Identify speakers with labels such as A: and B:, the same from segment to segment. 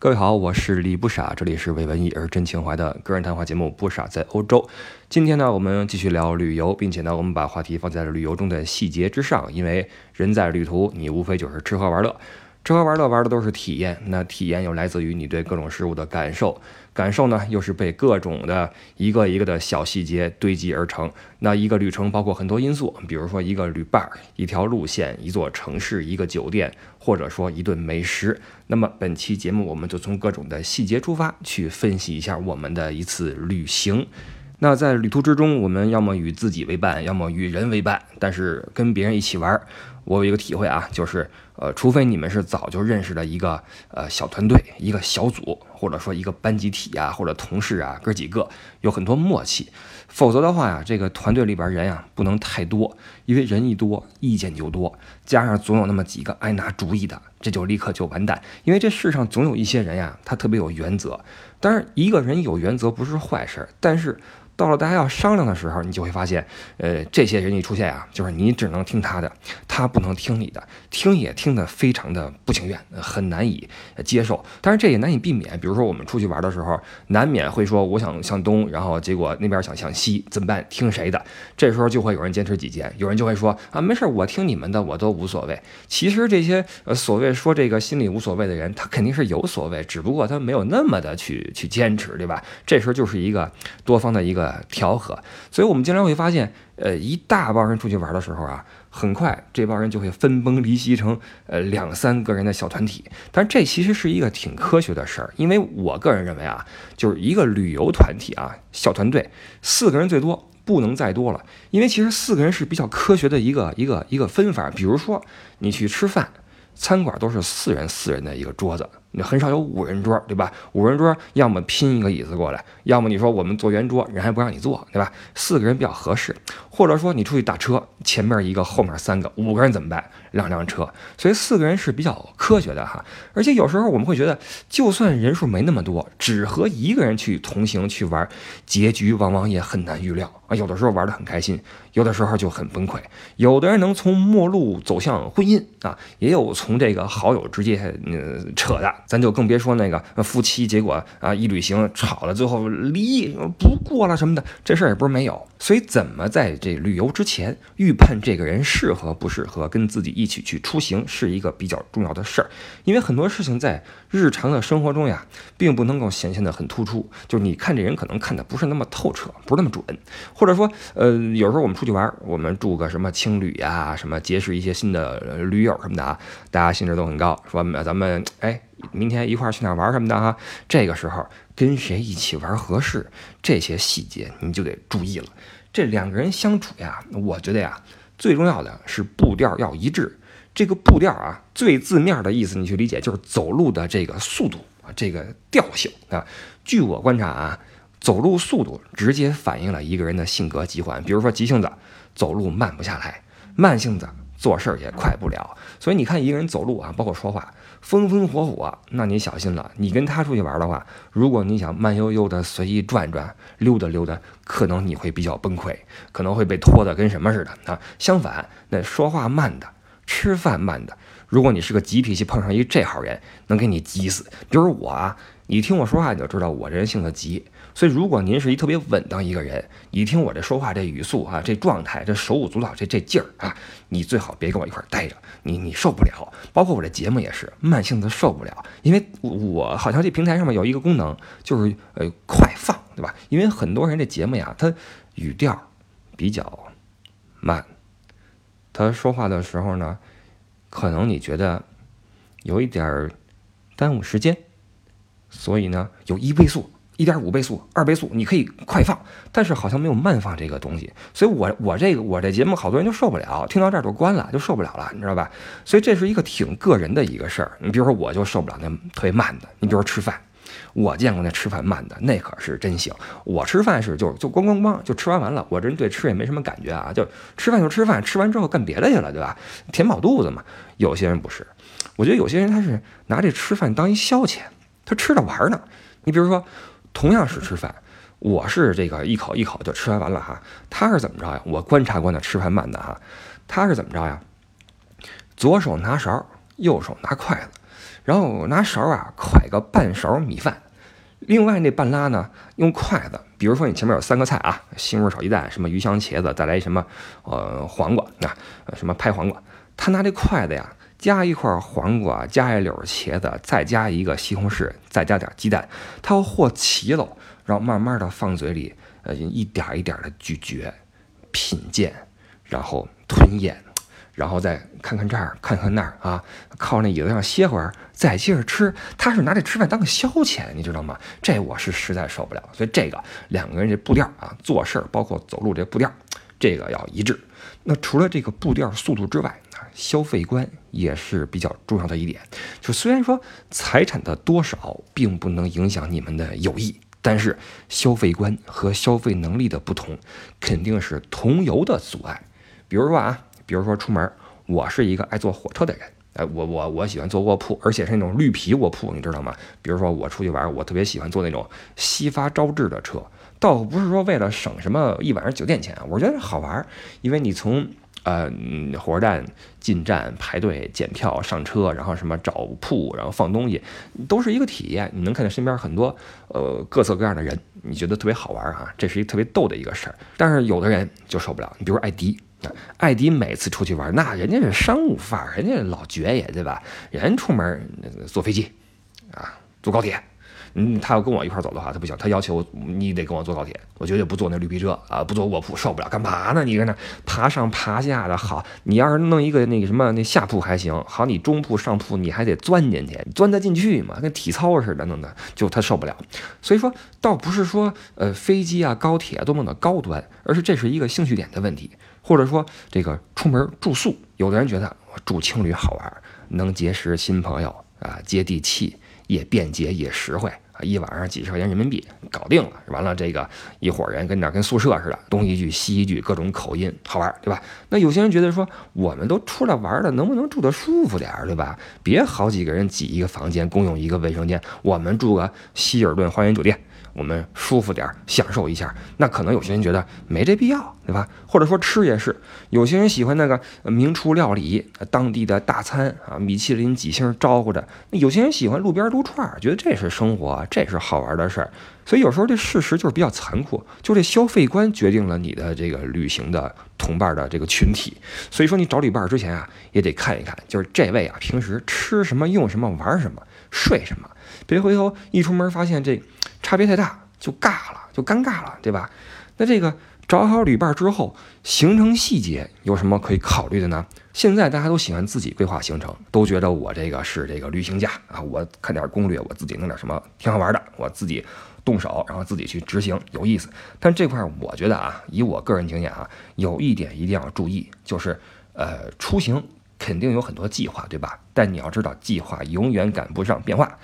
A: 各位好，我是李不傻，这里是为文艺而真情怀的个人谈话节目《不傻在欧洲》。今天呢，我们继续聊旅游，并且呢，我们把话题放在了旅游中的细节之上，因为人在旅途，你无非就是吃喝玩乐。吃喝玩乐玩的都是体验，那体验又来自于你对各种事物的感受，感受呢又是被各种的一个一个的小细节堆积而成。那一个旅程包括很多因素，比如说一个旅伴、一条路线、一座城市、一个酒店，或者说一顿美食。那么本期节目我们就从各种的细节出发，去分析一下我们的一次旅行。那在旅途之中，我们要么与自己为伴，要么与人为伴，但是跟别人一起玩。我有一个体会啊，就是，呃，除非你们是早就认识的一个呃小团队、一个小组，或者说一个班集体啊，或者同事啊，哥几个有很多默契，否则的话呀，这个团队里边人呀不能太多，因为人一多，意见就多，加上总有那么几个爱拿主意的，这就立刻就完蛋。因为这世上总有一些人呀，他特别有原则。当然，一个人有原则不是坏事，但是。到了大家要商量的时候，你就会发现，呃，这些人一出现啊，就是你只能听他的，他不能听你的，听也听得非常的不情愿，很难以接受。但是这也难以避免。比如说我们出去玩的时候，难免会说我想向东，然后结果那边想向西，怎么办？听谁的？这时候就会有人坚持己见，有人就会说啊，没事，我听你们的，我都无所谓。其实这些呃所谓说这个心里无所谓的人，他肯定是有所谓，只不过他没有那么的去去坚持，对吧？这时候就是一个多方的一个。调和，所以我们经常会发现，呃，一大帮人出去玩的时候啊，很快这帮人就会分崩离析成呃两三个人的小团体。但这其实是一个挺科学的事儿，因为我个人认为啊，就是一个旅游团体啊，小团队四个人最多，不能再多了。因为其实四个人是比较科学的一个一个一个分法。比如说你去吃饭，餐馆都是四人四人的一个桌子。你很少有五人桌，对吧？五人桌要么拼一个椅子过来，要么你说我们坐圆桌，人还不让你坐，对吧？四个人比较合适，或者说你出去打车，前面一个，后面三个，五个人怎么办？两辆车，所以四个人是比较科学的哈。而且有时候我们会觉得，就算人数没那么多，只和一个人去同行去玩，结局往往也很难预料啊。有的时候玩得很开心，有的时候就很崩溃。有的人能从陌路走向婚姻啊，也有从这个好友直接呃扯的。咱就更别说那个夫妻，结果啊一旅行吵了，最后离不过了什么的，这事儿也不是没有。所以怎么在这旅游之前预判这个人适合不适合跟自己一起去出行，是一个比较重要的事儿。因为很多事情在日常的生活中呀，并不能够显现的很突出，就是你看这人可能看的不是那么透彻，不是那么准。或者说，呃，有时候我们出去玩，我们住个什么青旅呀，什么结识一些新的驴友什么的啊，大家兴致都很高，说咱们哎。明天一块儿去哪玩什么的哈，这个时候跟谁一起玩合适，这些细节你就得注意了。这两个人相处呀，我觉得呀，最重要的是步调要一致。这个步调啊，最字面的意思你去理解就是走路的这个速度啊，这个调性啊。据我观察啊，走路速度直接反映了一个人的性格疾患。比如说急性子，走路慢不下来；慢性子，做事儿也快不了。所以你看一个人走路啊，包括说话。风风火火，那你小心了。你跟他出去玩的话，如果你想慢悠悠的随意转转、溜达溜达，可能你会比较崩溃，可能会被拖得跟什么似的啊。相反，那说话慢的、吃饭慢的，如果你是个急脾气，碰上一这号人，能给你急死。比如我啊，你听我说话你就知道我这人性子急。所以，如果您是一特别稳当一个人，一听我这说话这语速啊，这状态，这手舞足蹈，这这劲儿啊，你最好别跟我一块儿待着，你你受不了。包括我这节目也是，慢性子受不了，因为我好像这平台上面有一个功能，就是呃快放，对吧？因为很多人这节目呀，他语调比较慢，他说话的时候呢，可能你觉得有一点耽误时间，所以呢，有一倍速。一点五倍速、二倍速，你可以快放，但是好像没有慢放这个东西，所以我我这个我这节目好多人就受不了，听到这儿就关了，就受不了了，你知道吧？所以这是一个挺个人的一个事儿。你比如说，我就受不了那特别慢的。你比如说吃饭，我见过那吃饭慢的，那可是真行。我吃饭是就就咣咣咣就吃完完了，我这人对吃也没什么感觉啊，就吃饭就吃饭，吃完之后干别的去了，对吧？填饱肚子嘛。有些人不是，我觉得有些人他是拿这吃饭当一消遣，他吃着玩呢。你比如说。同样是吃饭，我是这个一口一口就吃完完了哈。他是怎么着呀？我观察过那吃饭慢的哈，他是怎么着呀？左手拿勺，右手拿筷子，然后拿勺啊㧟个半勺米饭。另外那半拉呢，用筷子，比如说你前面有三个菜啊，西红柿炒鸡蛋，什么鱼香茄子，再来什么呃黄瓜啊，什么拍黄瓜，他拿这筷子呀，加一块黄瓜，加一绺茄子，再加一个西红柿，再加点鸡蛋，他要和齐了，然后慢慢的放嘴里，呃，一点一点的咀嚼、品鉴，然后吞咽。然后再看看这儿，看看那儿啊，靠那椅子上歇会儿，再接着吃。他是拿这吃饭当个消遣，你知道吗？这我是实在受不了。所以这个两个人这步调啊，做事儿包括走路这步调，这个要一致。那除了这个步调速度之外，消费观也是比较重要的一点。就虽然说财产的多少并不能影响你们的友谊，但是消费观和消费能力的不同，肯定是同游的阻碍。比如说啊。比如说出门，我是一个爱坐火车的人，哎，我我我喜欢坐卧铺，而且是那种绿皮卧铺，你知道吗？比如说我出去玩，我特别喜欢坐那种西发招致的车，倒不是说为了省什么一晚上酒店钱，我觉得好玩，因为你从呃火车站进站排队检票上车，然后什么找铺，然后放东西，都是一个体验，你能看见身边很多呃各色各样的人，你觉得特别好玩啊，这是一特别逗的一个事儿。但是有的人就受不了，你比如艾迪。艾迪每次出去玩，那人家是商务范儿，人家老爵爷，对吧？人出门坐飞机，啊，坐高铁。嗯，他要跟我一块走的话，他不行，他要求你得跟我坐高铁，我绝对不坐那绿皮车啊，不坐卧铺，受不了。干嘛呢？你搁那爬上爬下的，好，你要是弄一个那个什么那下铺还行，好，你中铺上铺你还得钻进去，钻得进去嘛？跟体操似的，弄的，就他受不了。所以说，倒不是说呃飞机啊高铁多么的高端，而是这是一个兴趣点的问题。或者说，这个出门住宿，有的人觉得我住青旅好玩，能结识新朋友啊，接地气，也便捷也实惠一晚上几十块钱人民币搞定了。完了，这个一伙人跟那跟宿舍似的，东一句西一句，各种口音，好玩，对吧？那有些人觉得说，我们都出来玩了，能不能住得舒服点，对吧？别好几个人挤一个房间，共用一个卫生间，我们住个希尔顿花园酒店。我们舒服点儿，享受一下，那可能有些人觉得没这必要，对吧？或者说吃也是，有些人喜欢那个名厨料理，当地的大餐啊，米其林几星招呼着；那有些人喜欢路边撸串，觉得这是生活，这是好玩的事儿。所以有时候这事实就是比较残酷，就这消费观决定了你的这个旅行的同伴的这个群体。所以说你找旅伴之前啊，也得看一看，就是这位啊，平时吃什么、用什么、玩什么、睡什么，别回头一出门发现这。差别太大，就尬了，就尴尬了，对吧？那这个找好旅伴之后，行程细节有什么可以考虑的呢？现在大家都喜欢自己规划行程，都觉得我这个是这个旅行家啊，我看点攻略，我自己弄点什么挺好玩的，我自己动手，然后自己去执行，有意思。但这块我觉得啊，以我个人经验啊，有一点一定要注意，就是呃，出行肯定有很多计划，对吧？但你要知道，计划永远赶不上变化。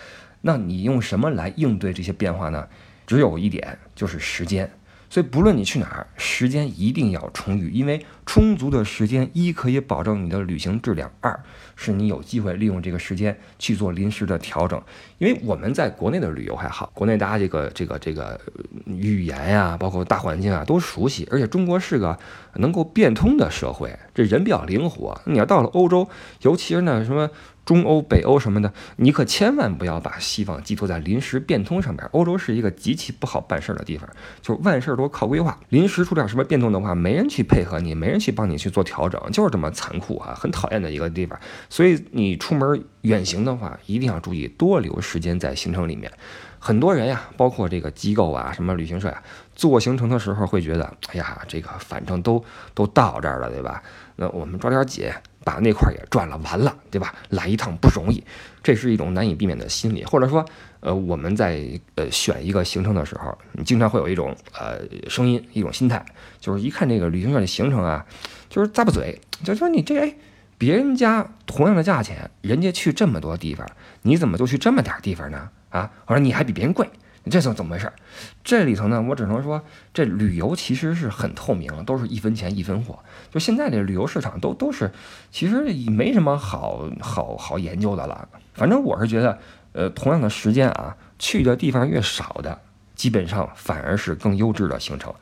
A: 那你用什么来应对这些变化呢？只有一点，就是时间。所以不论你去哪儿，时间一定要充裕，因为充足的时间一可以保证你的旅行质量，二是你有机会利用这个时间去做临时的调整。因为我们在国内的旅游还好，国内大家这个这个这个语言呀，包括大环境啊都熟悉，而且中国是个能够变通的社会，这人比较灵活。你要到了欧洲，尤其是那什么。中欧、北欧什么的，你可千万不要把希望寄托在临时变通上面。欧洲是一个极其不好办事儿的地方，就万事都靠规划。临时出点什么变动的话，没人去配合你，没人去帮你去做调整，就是这么残酷啊，很讨厌的一个地方。所以你出门远行的话，一定要注意多留时间在行程里面。很多人呀，包括这个机构啊，什么旅行社呀，做行程的时候会觉得，哎呀，这个反正都都到这儿了，对吧？那我们抓点紧。把那块也赚了，完了，对吧？来一趟不容易，这是一种难以避免的心理。或者说，呃，我们在呃选一个行程的时候，你经常会有一种呃声音，一种心态，就是一看这个旅行社的行程啊，就是咂巴嘴，就说你这哎，别人家同样的价钱，人家去这么多地方，你怎么就去这么点地方呢？啊，我说你还比别人贵。这算怎么回事？这里头呢，我只能说，这旅游其实是很透明，都是一分钱一分货。就现在这旅游市场都都是，其实也没什么好好好研究的了。反正我是觉得，呃，同样的时间啊，去的地方越少的，基本上反而是更优质的行程。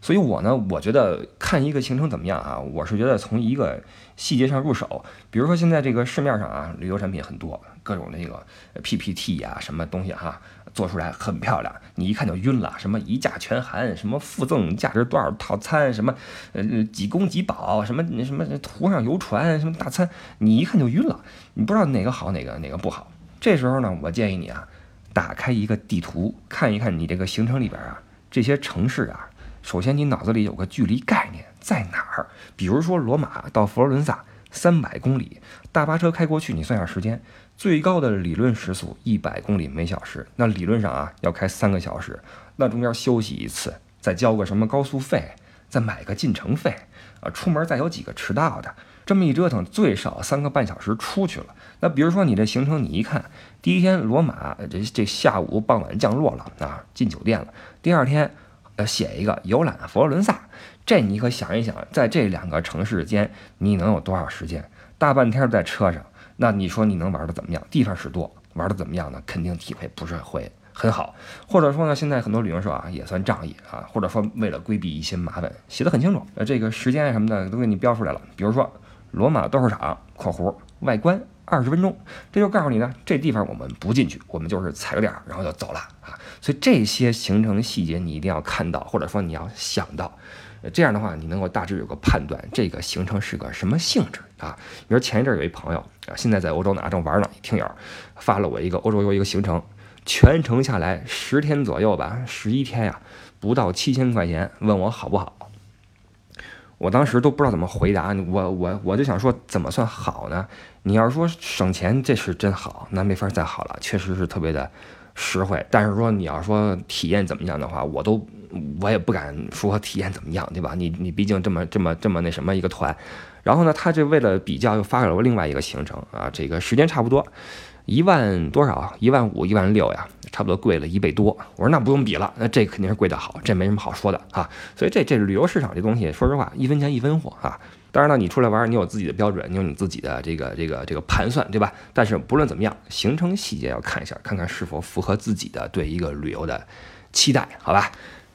A: 所以我呢，我觉得看一个行程怎么样啊，我是觉得从一个细节上入手。比如说现在这个市面上啊，旅游产品很多，各种那个 PPT 呀，什么东西哈，做出来很漂亮，你一看就晕了。什么一价全含，什么附赠价值多少套餐，什么呃几公几宝，什么什么图上游船，什么大餐，你一看就晕了，你不知道哪个好，哪个哪个不好。这时候呢，我建议你啊，打开一个地图，看一看你这个行程里边啊，这些城市啊，首先你脑子里有个距离概念在哪儿？比如说罗马到佛罗伦萨三百公里，大巴车开过去，你算下时间，最高的理论时速一百公里每小时，那理论上啊要开三个小时，那中间休息一次，再交个什么高速费，再买个进城费，啊，出门再有几个迟到的。这么一折腾，最少三个半小时出去了。那比如说你这行程，你一看，第一天罗马，这这下午傍晚降落了啊，进酒店了。第二天，呃，写一个游览佛罗伦萨。这你可想一想，在这两个城市间，你能有多少时间？大半天在车上，那你说你能玩的怎么样？地方是多，玩的怎么样呢？肯定体会不是会很好。或者说呢，现在很多旅行社啊也算仗义啊，或者说为了规避一些麻烦，写的很清楚，呃，这个时间什么的都给你标出来了。比如说。罗马斗兽场（括弧外观二十分钟），这就告诉你呢，这地方我们不进去，我们就是踩个点儿，然后就走了啊。所以这些行程细节你一定要看到，或者说你要想到，这样的话你能够大致有个判断，这个行程是个什么性质啊。比如前一阵有一朋友啊，现在在欧洲呢，正玩呢，听友发了我一个欧洲游一个行程，全程下来十天左右吧，十一天呀，不到七千块钱，问我好不好？我当时都不知道怎么回答，我我我就想说怎么算好呢？你要是说省钱，这是真好，那没法再好了，确实是特别的实惠。但是说你要说体验怎么样的话，我都我也不敢说体验怎么样，对吧？你你毕竟这么这么这么那什么一个团，然后呢，他这为了比较又发给了我另外一个行程啊，这个时间差不多。一万多少？一万五、一万六呀，差不多贵了一倍多。我说那不用比了，那这肯定是贵的好，这没什么好说的啊。所以这这旅游市场这东西，说实话，一分钱一分货啊。当然了，你出来玩，你有自己的标准，你有你自己的这个这个这个盘算，对吧？但是不论怎么样，行程细节要看一下，看看是否符合自己的对一个旅游的期待，好吧？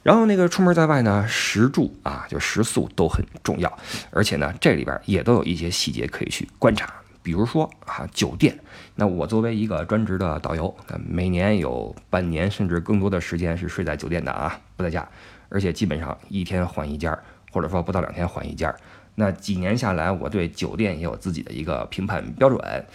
A: 然后那个出门在外呢，食住啊，就食宿都很重要，而且呢，这里边也都有一些细节可以去观察。比如说啊，酒店，那我作为一个专职的导游，每年有半年甚至更多的时间是睡在酒店的啊，不在家，而且基本上一天换一家，或者说不到两天换一家。那几年下来，我对酒店也有自己的一个评判标准。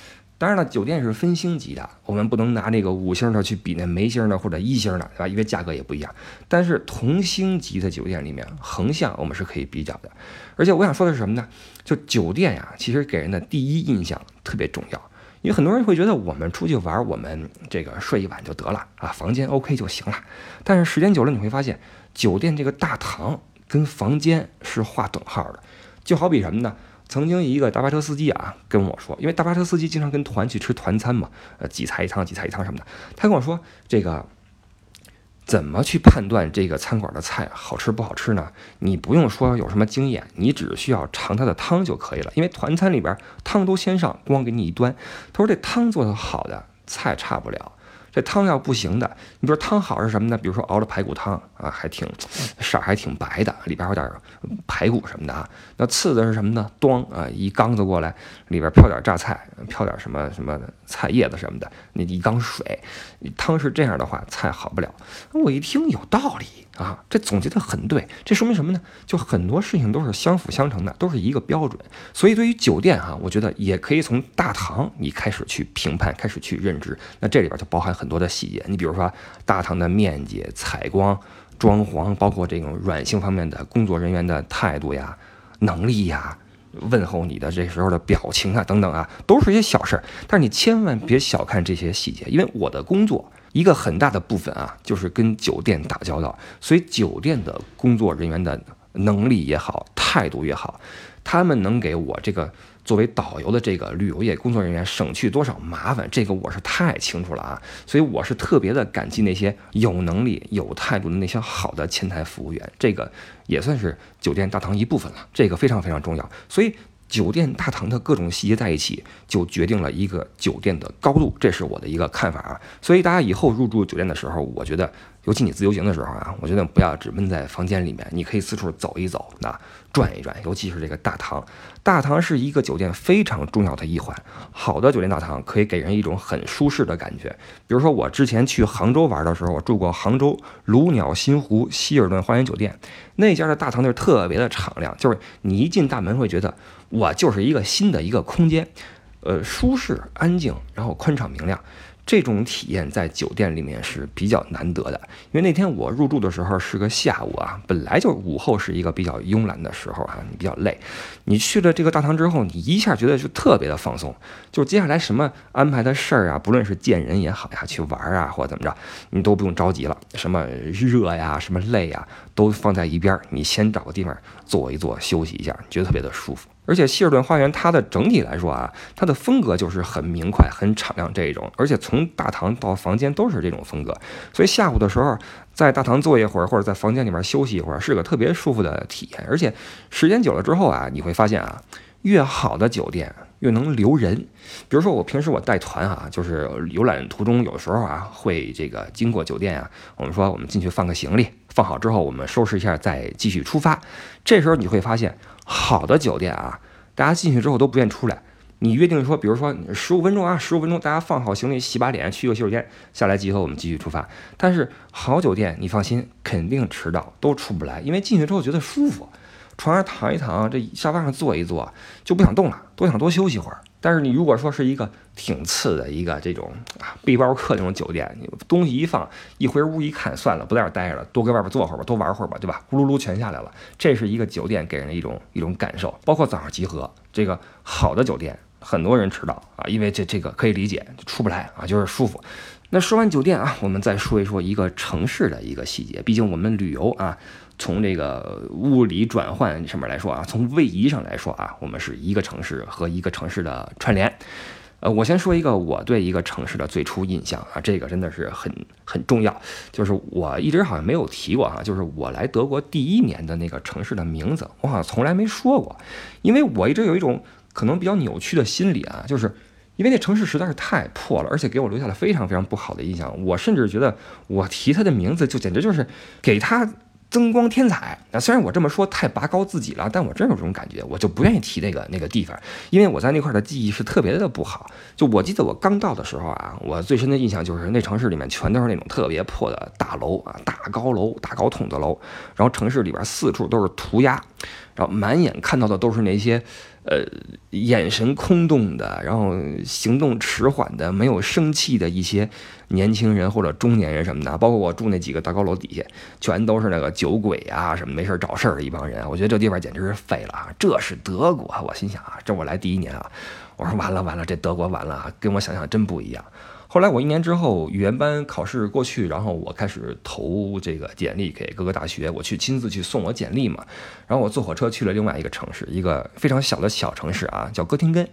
A: 当然了，酒店是分星级的，我们不能拿那个五星的去比那没星的或者一星的，对吧？因为价格也不一样。但是同星级的酒店里面，横向我们是可以比较的。而且我想说的是什么呢？就酒店呀，其实给人的第一印象特别重要。因为很多人会觉得我们出去玩，我们这个睡一晚就得了啊，房间 OK 就行了。但是时间久了，你会发现酒店这个大堂跟房间是划等号的。就好比什么呢？曾经一个大巴车司机啊跟我说，因为大巴车司机经常跟团去吃团餐嘛，呃，几菜一汤，几菜一汤什么的。他跟我说，这个怎么去判断这个餐馆的菜好吃不好吃呢？你不用说有什么经验，你只需要尝它的汤就可以了。因为团餐里边汤都先上，光给你一端。他说这汤做的好的，菜差不了。这汤要不行的，你比如汤好是什么呢？比如说熬的排骨汤啊，还挺色儿还挺白的，里边有点排骨什么的啊。那次的是什么呢？端啊，一缸子过来，里边飘点榨菜，飘点什么什么菜叶子什么的，那一缸水，汤是这样的话，菜好不了。我一听有道理。啊，这总结的很对，这说明什么呢？就很多事情都是相辅相成的，都是一个标准。所以对于酒店啊，我觉得也可以从大堂你开始去评判，开始去认知。那这里边就包含很很多的细节，你比如说大堂的面积、采光、装潢，包括这种软性方面的工作人员的态度呀、能力呀、问候你的这时候的表情啊等等啊，都是一些小事儿。但是你千万别小看这些细节，因为我的工作。一个很大的部分啊，就是跟酒店打交道，所以酒店的工作人员的能力也好，态度也好，他们能给我这个作为导游的这个旅游业工作人员省去多少麻烦，这个我是太清楚了啊。所以我是特别的感激那些有能力、有态度的那些好的前台服务员，这个也算是酒店大堂一部分了，这个非常非常重要。所以。酒店大堂的各种细节在一起，就决定了一个酒店的高度，这是我的一个看法啊。所以大家以后入住酒店的时候，我觉得。尤其你自由行的时候啊，我觉得不要只闷在房间里面，你可以四处走一走，那转一转。尤其是这个大堂，大堂是一个酒店非常重要的一环。好的酒店大堂可以给人一种很舒适的感觉。比如说我之前去杭州玩的时候，我住过杭州卢鸟新湖希尔顿花园酒店，那家的大堂就特别的敞亮，就是你一进大门会觉得我就是一个新的一个空间，呃，舒适、安静，然后宽敞明亮。这种体验在酒店里面是比较难得的，因为那天我入住的时候是个下午啊，本来就午后是一个比较慵懒的时候啊，你比较累，你去了这个大堂之后，你一下觉得就特别的放松，就接下来什么安排的事儿啊，不论是见人也好呀，去玩啊或怎么着，你都不用着急了，什么热呀，什么累呀，都放在一边，你先找个地方坐一坐，休息一下，觉得特别的舒服。而且希尔顿花园它的整体来说啊，它的风格就是很明快、很敞亮这一种，而且从大堂到房间都是这种风格，所以下午的时候在大堂坐一会儿，或者在房间里面休息一会儿，是个特别舒服的体验。而且时间久了之后啊，你会发现啊，越好的酒店越能留人。比如说我平时我带团啊，就是游览途中有时候啊会这个经过酒店啊，我们说我们进去放个行李，放好之后我们收拾一下再继续出发。这时候你会发现。好的酒店啊，大家进去之后都不愿意出来。你约定说，比如说十五分钟啊，十五分钟，大家放好行李，洗把脸，去个洗手间，下来集合，我们继续出发。但是好酒店，你放心，肯定迟到，都出不来，因为进去之后觉得舒服，床上躺一躺，这沙发上坐一坐，就不想动了，都想多休息会儿。但是你如果说是一个挺次的一个这种啊背包客那种酒店，你东西一放，一回屋一看，算了，不在这待着了，多搁外边坐会儿吧，多玩会儿吧，对吧？咕噜噜全下来了，这是一个酒店给人的一种一种感受。包括早上集合，这个好的酒店，很多人迟到啊，因为这这个可以理解，出不来啊，就是舒服。那说完酒店啊，我们再说一说一个城市的一个细节，毕竟我们旅游啊。从这个物理转换上面来说啊，从位移上来说啊，我们是一个城市和一个城市的串联。呃，我先说一个我对一个城市的最初印象啊，这个真的是很很重要，就是我一直好像没有提过哈，就是我来德国第一年的那个城市的名字，我好像从来没说过，因为我一直有一种可能比较扭曲的心理啊，就是因为那城市实在是太破了，而且给我留下了非常非常不好的印象，我甚至觉得我提它的名字就简直就是给它。增光添彩那！虽然我这么说太拔高自己了，但我真有这种感觉，我就不愿意提那个那个地方，因为我在那块的记忆是特别的不好。就我记得我刚到的时候啊，我最深的印象就是那城市里面全都是那种特别破的大楼啊，大高楼、大高筒子楼，然后城市里边四处都是涂鸦，然后满眼看到的都是那些。呃，眼神空洞的，然后行动迟缓的，没有生气的一些年轻人或者中年人什么的，包括我住那几个大高楼底下，全都是那个酒鬼啊，什么没事找事儿的一帮人。我觉得这地方简直是废了啊！这是德国，我心想啊，这我来第一年啊，我说完了完了，这德国完了啊，跟我想象真不一样。后来我一年之后语言班考试过去，然后我开始投这个简历给各个大学，我去亲自去送我简历嘛。然后我坐火车去了另外一个城市，一个非常小的小城市啊，叫哥廷根。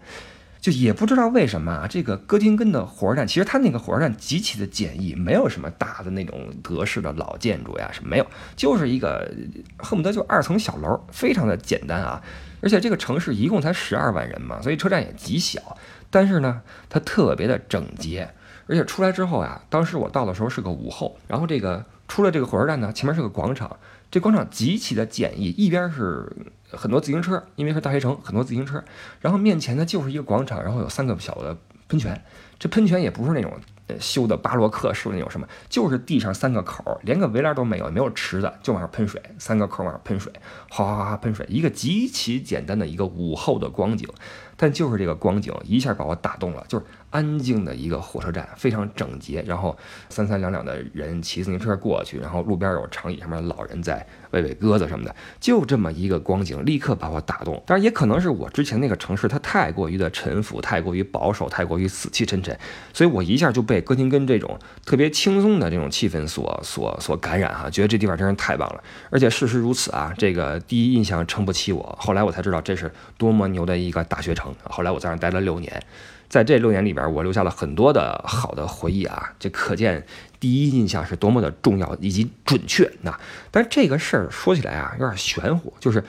A: 就也不知道为什么啊，这个哥廷根的火车站，其实它那个火车站极其的简易，没有什么大的那种德式的老建筑呀，什么没有，就是一个恨不得就二层小楼，非常的简单啊。而且这个城市一共才十二万人嘛，所以车站也极小，但是呢，它特别的整洁。而且出来之后啊，当时我到的时候是个午后，然后这个出了这个火车站呢，前面是个广场，这广场极其的简易，一边是很多自行车，因为是大学城，很多自行车，然后面前呢就是一个广场，然后有三个小的喷泉，这喷泉也不是那种修的巴洛克式的那种什么，就是地上三个口，连个围栏都没有，没有池子，就往上喷水，三个口往上喷水，哗哗哗喷水，一个极其简单的一个午后的光景，但就是这个光景一下把我打动了，就是。安静的一个火车站，非常整洁，然后三三两两的人骑自行车过去，然后路边有长椅上面老人在喂喂鸽子什么的，就这么一个光景，立刻把我打动。当然，也可能是我之前那个城市它太过于的沉浮，太过于保守，太过于死气沉沉，所以我一下就被哥廷根这种特别轻松的这种气氛所所所感染哈，觉得这地方真是太棒了。而且事实如此啊，这个第一印象撑不起我，后来我才知道这是多么牛的一个大学城。后来我在那待了六年。在这六年里边，我留下了很多的好的回忆啊，这可见第一印象是多么的重要以及准确。那但这个事儿说起来啊，有点玄乎，就是。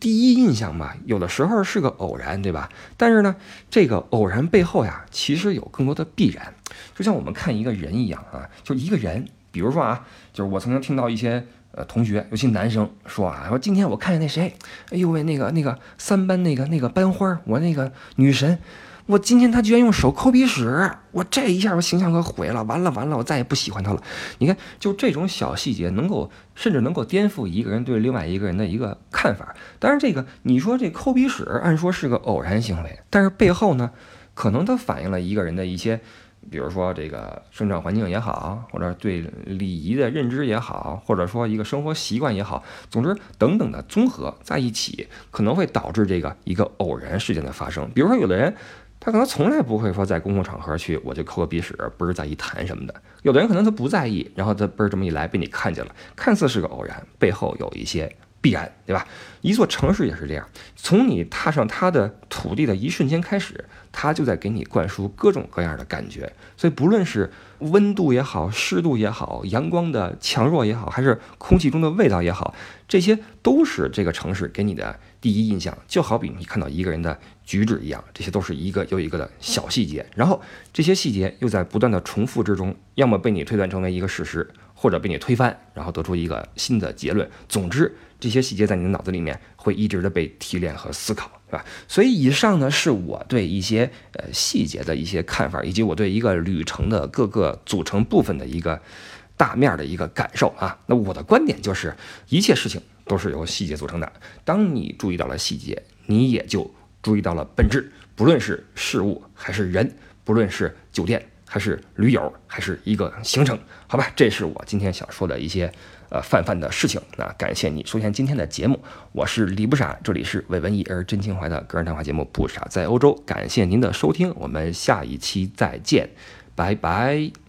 A: 第一印象嘛，有的时候是个偶然，对吧？但是呢，这个偶然背后呀，其实有更多的必然。就像我们看一个人一样啊，就一个人，比如说啊，就是我曾经听到一些呃同学，尤其男生说啊，说今天我看见那谁，哎呦喂，那个那个三班那个那个班花，我那个女神。我今天他居然用手抠鼻屎，我这一下我形象可毁了，完了完了，我再也不喜欢他了。你看，就这种小细节，能够甚至能够颠覆一个人对另外一个人的一个看法。当然，这个你说这抠鼻屎，按说是个偶然行为，但是背后呢，可能它反映了一个人的一些。比如说这个生长环境也好，或者对礼仪的认知也好，或者说一个生活习惯也好，总之等等的综合在一起，可能会导致这个一个偶然事件的发生。比如说有的人，他可能从来不会说在公共场合去我就抠个鼻屎，不是在意痰什么的。有的人可能他不在意，然后他嘣儿这么一来被你看见了，看似是个偶然，背后有一些。必然，对吧？一座城市也是这样，从你踏上它的土地的一瞬间开始，它就在给你灌输各种各样的感觉。所以，不论是温度也好，湿度也好，阳光的强弱也好，还是空气中的味道也好，这些都是这个城市给你的第一印象。就好比你看到一个人的举止一样，这些都是一个又一个的小细节。然后，这些细节又在不断的重复之中，要么被你推断成为一个事实。或者被你推翻，然后得出一个新的结论。总之，这些细节在你的脑子里面会一直的被提炼和思考，对吧？所以，以上呢是我对一些呃细节的一些看法，以及我对一个旅程的各个组成部分的一个大面的一个感受啊。那我的观点就是，一切事情都是由细节组成的。当你注意到了细节，你也就注意到了本质。不论是事物还是人，不论是酒店。还是驴友，还是一个行程，好吧，这是我今天想说的一些呃泛泛的事情。那感谢你收听今天的节目，我是李不傻，这里是为文艺而真情怀的个人谈话节目《不傻在欧洲》，感谢您的收听，我们下一期再见，拜拜。